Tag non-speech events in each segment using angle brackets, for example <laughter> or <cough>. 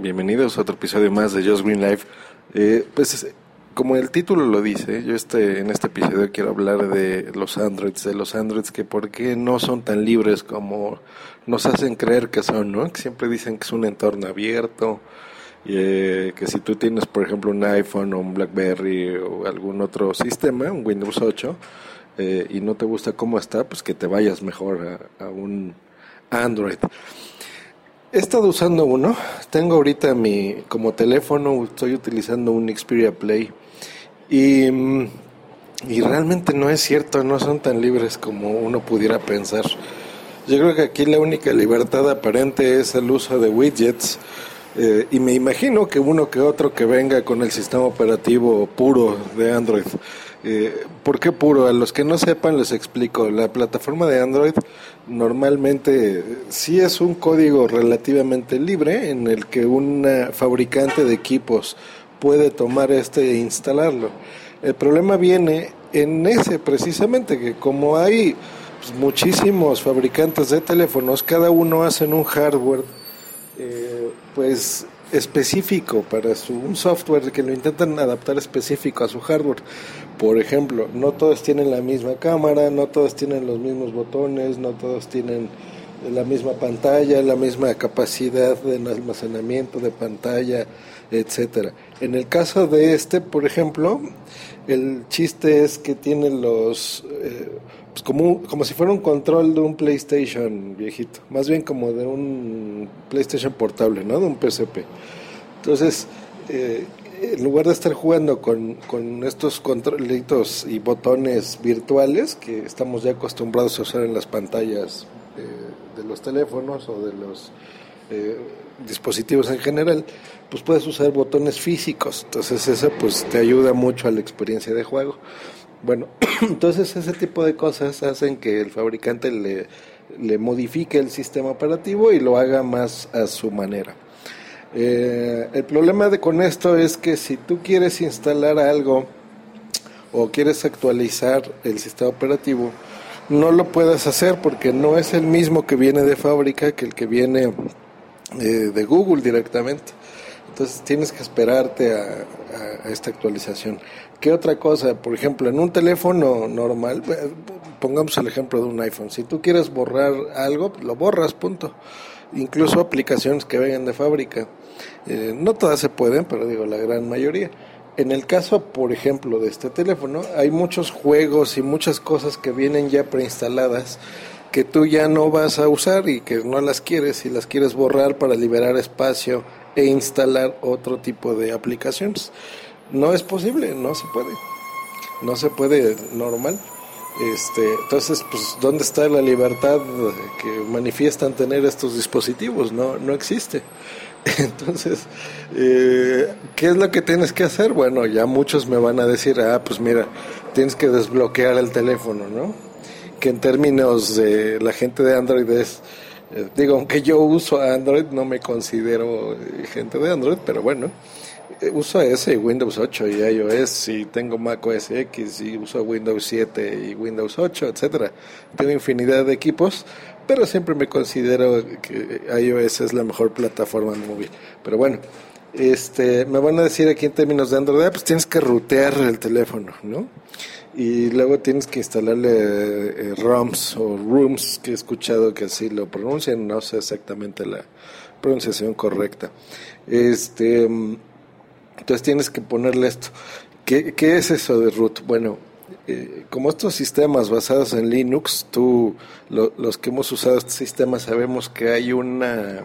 Bienvenidos a otro episodio más de Just Green Life. Eh, pues como el título lo dice, yo este, en este episodio quiero hablar de los Androids, de los Androids que por qué no son tan libres como nos hacen creer que son, ¿no? Que siempre dicen que es un entorno abierto, eh, que si tú tienes, por ejemplo, un iPhone o un BlackBerry o algún otro sistema, un Windows 8, eh, y no te gusta cómo está, pues que te vayas mejor a un Android. He estado usando uno, tengo ahorita mi, como teléfono, estoy utilizando un Xperia Play y, mm, y realmente no es cierto, no son tan libres como uno pudiera pensar. Yo creo que aquí la única libertad aparente es el uso de widgets eh, y me imagino que uno que otro que venga con el sistema operativo puro de Android. Eh, ¿Por qué puro? A los que no sepan les explico. La plataforma de Android normalmente sí es un código relativamente libre en el que un fabricante de equipos puede tomar este e instalarlo. El problema viene en ese precisamente, que como hay pues, muchísimos fabricantes de teléfonos, cada uno hace un hardware eh, pues específico para su un software que lo intentan adaptar específico a su hardware. Por ejemplo, no todos tienen la misma cámara, no todos tienen los mismos botones, no todos tienen la misma pantalla, la misma capacidad de almacenamiento de pantalla, etcétera. En el caso de este, por ejemplo, el chiste es que tiene los eh, pues como, como si fuera un control de un PlayStation viejito, más bien como de un PlayStation portable, ¿no? De un PSP. Entonces, eh, en lugar de estar jugando con, con estos controlitos y botones virtuales que estamos ya acostumbrados a usar en las pantallas los teléfonos o de los eh, dispositivos en general, pues puedes usar botones físicos. Entonces eso pues te ayuda mucho a la experiencia de juego. Bueno, <clears throat> entonces ese tipo de cosas hacen que el fabricante le, le modifique el sistema operativo y lo haga más a su manera. Eh, el problema de, con esto es que si tú quieres instalar algo o quieres actualizar el sistema operativo, no lo puedes hacer porque no es el mismo que viene de fábrica que el que viene eh, de Google directamente. Entonces tienes que esperarte a, esta actualización. ¿Qué otra cosa? Por ejemplo, en un teléfono normal, pongamos el ejemplo de un iPhone. Si tú quieres borrar algo, lo borras, punto. Incluso aplicaciones que vengan de fábrica. Eh, no todas se pueden, pero digo, la gran mayoría. En el caso, por ejemplo, de este teléfono, hay muchos juegos y muchas cosas que vienen ya preinstaladas que tú ya no vas a usar y que no las quieres y las quieres borrar para liberar espacio e instalar otro tipo de aplicaciones. No es posible, no se puede. No se puede normal. Este, entonces, pues, ¿dónde está la libertad que manifiestan tener estos dispositivos? No, no existe. <laughs> Entonces, eh, ¿qué es lo que tienes que hacer? Bueno, ya muchos me van a decir, ah, pues mira, tienes que desbloquear el teléfono, ¿no? Que en términos de la gente de Android es, eh, digo, aunque yo uso Android, no me considero eh, gente de Android, pero bueno, uso ese Windows 8 y iOS y tengo Mac OS X y uso Windows 7 y Windows 8, etcétera. Tengo infinidad de equipos, pero siempre me considero que iOS es la mejor plataforma móvil. Pero bueno, este, me van a decir aquí en términos de Android, ah, pues tienes que rutear el teléfono, ¿no? y luego tienes que instalarle eh, ROMs o rooms que he escuchado que así lo pronuncian, no sé exactamente la pronunciación correcta. Este, entonces tienes que ponerle esto. ¿Qué, es eso de root? Bueno, eh, como estos sistemas basados en Linux, tú, los que hemos usado este sistema sabemos que hay una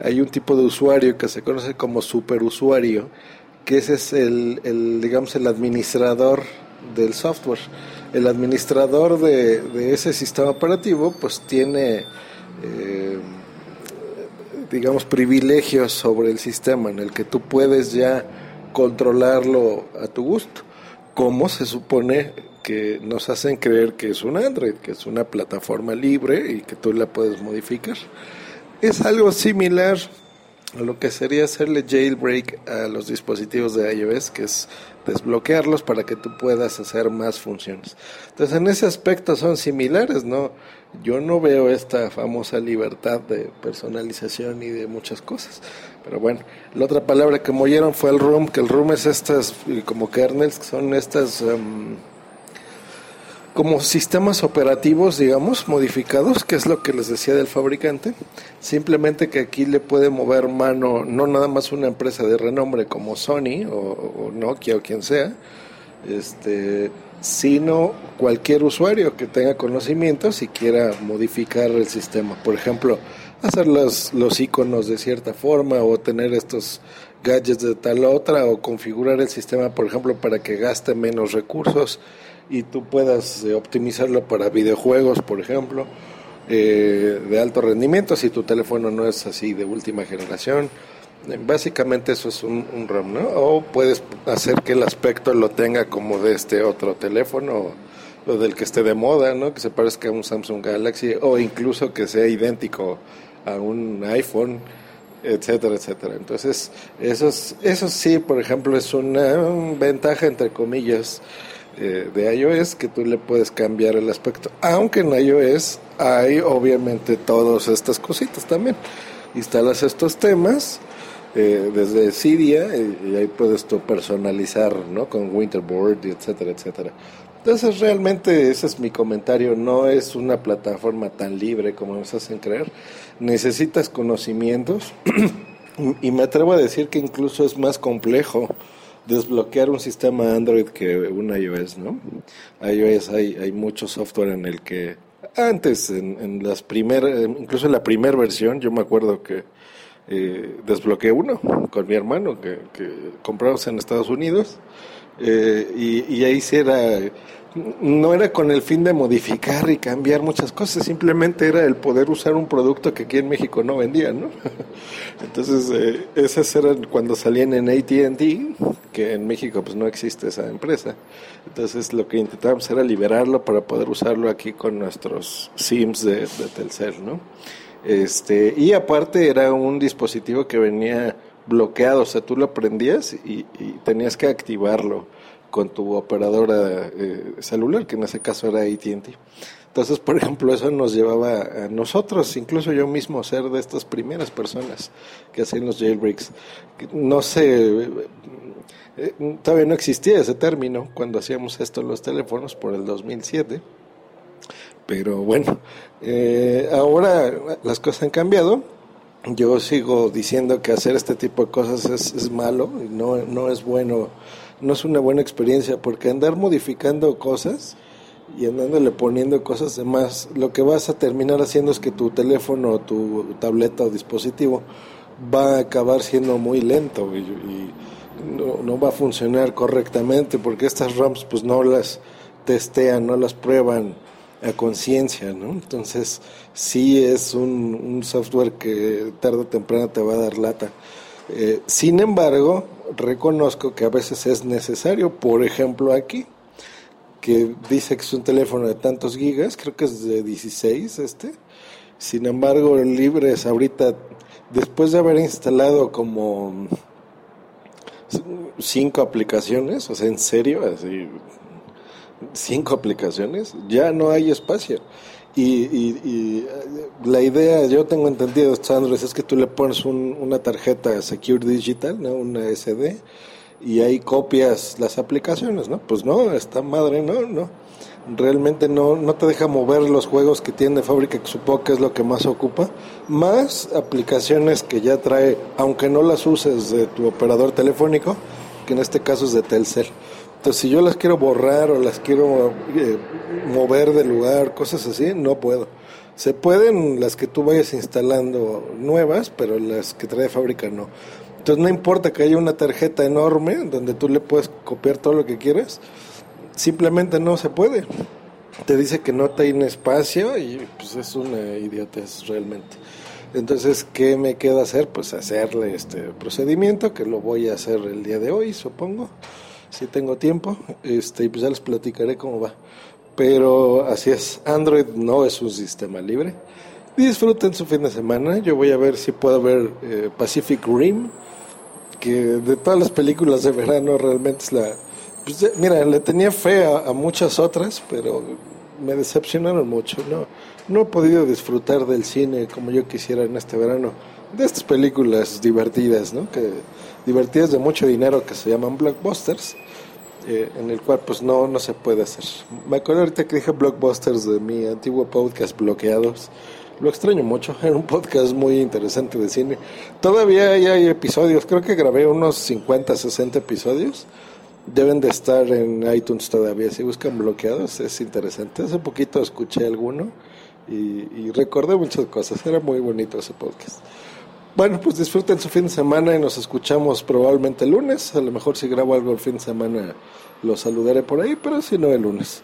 hay un tipo de usuario que se conoce como superusuario, que ese es el, el digamos el administrador del software. El administrador de, ese sistema operativo pues tiene, eh, digamos, privilegios sobre el sistema en el que tú puedes ya controlarlo a tu gusto, como se supone que nos hacen creer que es un Android, que es una plataforma libre y que tú la puedes modificar. Es algo similar lo que sería hacerle jailbreak a los dispositivos de iOS, que es desbloquearlos para que tú puedas hacer más funciones. Entonces, en ese aspecto son similares, ¿no? Yo no veo esta famosa libertad de personalización y de muchas cosas. Pero bueno, la otra palabra que mollieron fue el room, que el room es estas como kernels, que son estas em, como sistemas operativos, digamos, modificados, que es lo que les decía del fabricante. Simplemente que aquí le puede mover mano no nada más una empresa de renombre como Sony o, Nokia o quien sea, este, sino cualquier usuario que tenga conocimientos y quiera modificar el sistema. Por ejemplo, hacer los, los iconos de cierta forma o tener estos gadgets de tal otra o configurar el sistema, por ejemplo, para que gaste menos recursos y tú puedas eh, optimizarlo para videojuegos, por ejemplo, eh, de alto rendimiento, si tu teléfono no es así de última generación. Eh, básicamente eso es un, un RAM, ¿no? O puedes hacer que el aspecto lo tenga como de este otro teléfono, o del que esté de moda, ¿no? Que se parezca a un Samsung Galaxy, o incluso que sea idéntico a un iPhone, etcétera, etcétera. Entonces, eso, eso sí, por ejemplo, es una ventaja, entre comillas, eh, de iOS que tú le puedes cambiar el aspecto. Aunque en iOS hay obviamente todas estas cositas también. Instalas estos temas eh, desde Cydia y, ahí puedes tú personalizar ¿no? con Winterboard, etcétera, etcétera. Entonces realmente ese es mi comentario, no es una plataforma tan libre como nos hacen creer. Necesitas conocimientos <clears throat> y me atrevo a decir que incluso es más complejo desbloquear un sistema Android que un iOS, ¿no? iOS hay, hay mucho software en el que antes, en, las primeras, incluso en la primera versión, yo me acuerdo que eh, desbloqueé uno con mi hermano que, que compramos en Estados Unidos eh, y, ahí sí era no era con el fin de modificar y cambiar muchas cosas, simplemente era el poder usar un producto que aquí en México no vendían, ¿no? <laughs> Entonces, eh, esas eran cuando salían en AT&T, que en México pues no existe esa empresa. Entonces, lo que intentábamos era liberarlo para poder usarlo aquí con nuestros SIMs de, de Telcel, ¿no? Este, y aparte era un dispositivo que venía bloqueado, o sea, tú lo prendías y tenías que activarlo con tu operadora eh, celular, que en ese caso era ATT. Entonces, por ejemplo, eso nos llevaba a nosotros, incluso yo mismo, ser de estas primeras personas que hacían los jailbreaks. No sé, eh, todavía no existía ese término cuando hacíamos esto en los teléfonos por el 2007. Pero bueno, eh, ahora las cosas han cambiado. Yo sigo diciendo que hacer este tipo de cosas es, es malo, no, no es bueno no es una buena experiencia porque andar modificando cosas y andándole poniendo cosas de más, lo que vas a terminar haciendo es que tu teléfono, tu tableta o dispositivo va a acabar siendo muy lento y, no, va a funcionar correctamente porque estas ROMs pues no las testean, no las prueban a conciencia, ¿no? Entonces sí es un, software que tarde o temprano te va a dar lata. Eh, sin embargo, reconozco que a veces es necesario, por ejemplo aquí, que dice que es un teléfono de tantos gigas, creo que es de 16 este, sin embargo libres ahorita, después de haber instalado como cinco aplicaciones, o sea, en serio, así, cinco aplicaciones, ya no hay espacio. Y, y, la idea, yo tengo entendido, Android, es que tú le pones una tarjeta Secure Digital, ¿no? una SD, y ahí copias las aplicaciones, ¿no? Pues no, esta madre no, no. Realmente no, no te deja mover los juegos que tiene fábrica, que supongo que es lo que más ocupa, más aplicaciones que ya trae, aunque no las uses de tu operador telefónico, que en este caso es de Telcel. Entonces, si yo las quiero borrar o las quiero eh, mover de lugar, cosas así, no puedo. Se pueden las que tú vayas instalando nuevas, pero las que trae fábrica no. Entonces, no importa que haya una tarjeta enorme donde tú le puedes copiar todo lo que quieras, simplemente no se puede. Te dice que no tiene espacio y pues es una idiotez realmente. Entonces, ¿qué me queda hacer? Pues hacerle este procedimiento, que lo voy a hacer el día de hoy, supongo si tengo tiempo, este, pues ya les platicaré cómo va. Pero así es, Android no es un sistema libre Disfruten su fin de semana. Yo voy a ver si puedo ver eh, Pacific Rim, que de todas las películas de verano realmente es la... Pues, mira, le tenía fe a, muchas otras, pero me decepcionaron mucho. No, no he podido disfrutar del cine como yo quisiera en este verano. De estas películas divertidas, ¿no? Que, divertidas de mucho dinero que se llaman blockbusters. Eh, en el cual pues no, no se puede hacer. Me acuerdo ahorita que dije blockbusters de mi antiguo podcast bloqueados lo extraño mucho, <laughs> era un podcast muy interesante de cine. Todavía hay, episodios, creo que grabé unos 50, 60 episodios. Deben de estar en iTunes todavía, si buscan bloqueados, es interesante. Hace poquito escuché alguno y, recordé muchas cosas, era muy bonito ese podcast. Bueno, pues disfruten su fin de semana y nos escuchamos probablemente el lunes. A lo mejor si grabo algo el fin de semana lo saludaré por ahí, pero si no el lunes.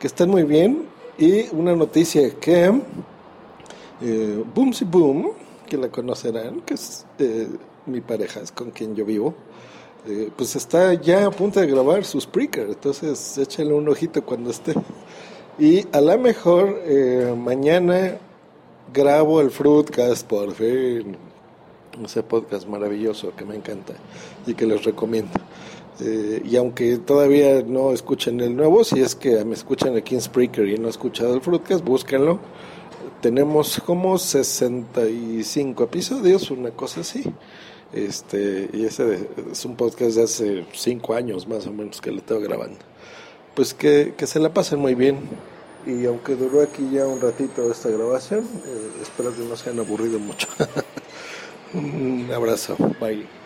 Que estén muy bien. Y una noticia que eh, Boomsy Boom, que la conocerán, que es eh, mi pareja, es con quien yo vivo, eh, pues está ya a punto de grabar su Spreaker, entonces échale un ojito cuando esté. Y a lo mejor eh, mañana grabo el Fruitcast por fin, ese podcast maravilloso que me encanta y que les recomiendo. y aunque todavía no escuchen el nuevo, si es que me escuchan aquí en Spreaker y no han escuchado el Fruitcast, búsquenlo tenemos como 65 episodios, una cosa así. Este, y ese es un podcast de hace 5 años más o menos que le tengo grabando. Pues que, que se la pasen muy bien. Y aunque duró aquí ya un ratito esta grabación, eh, espero que no se hayan aburrido mucho. <laughs> un abrazo, bye.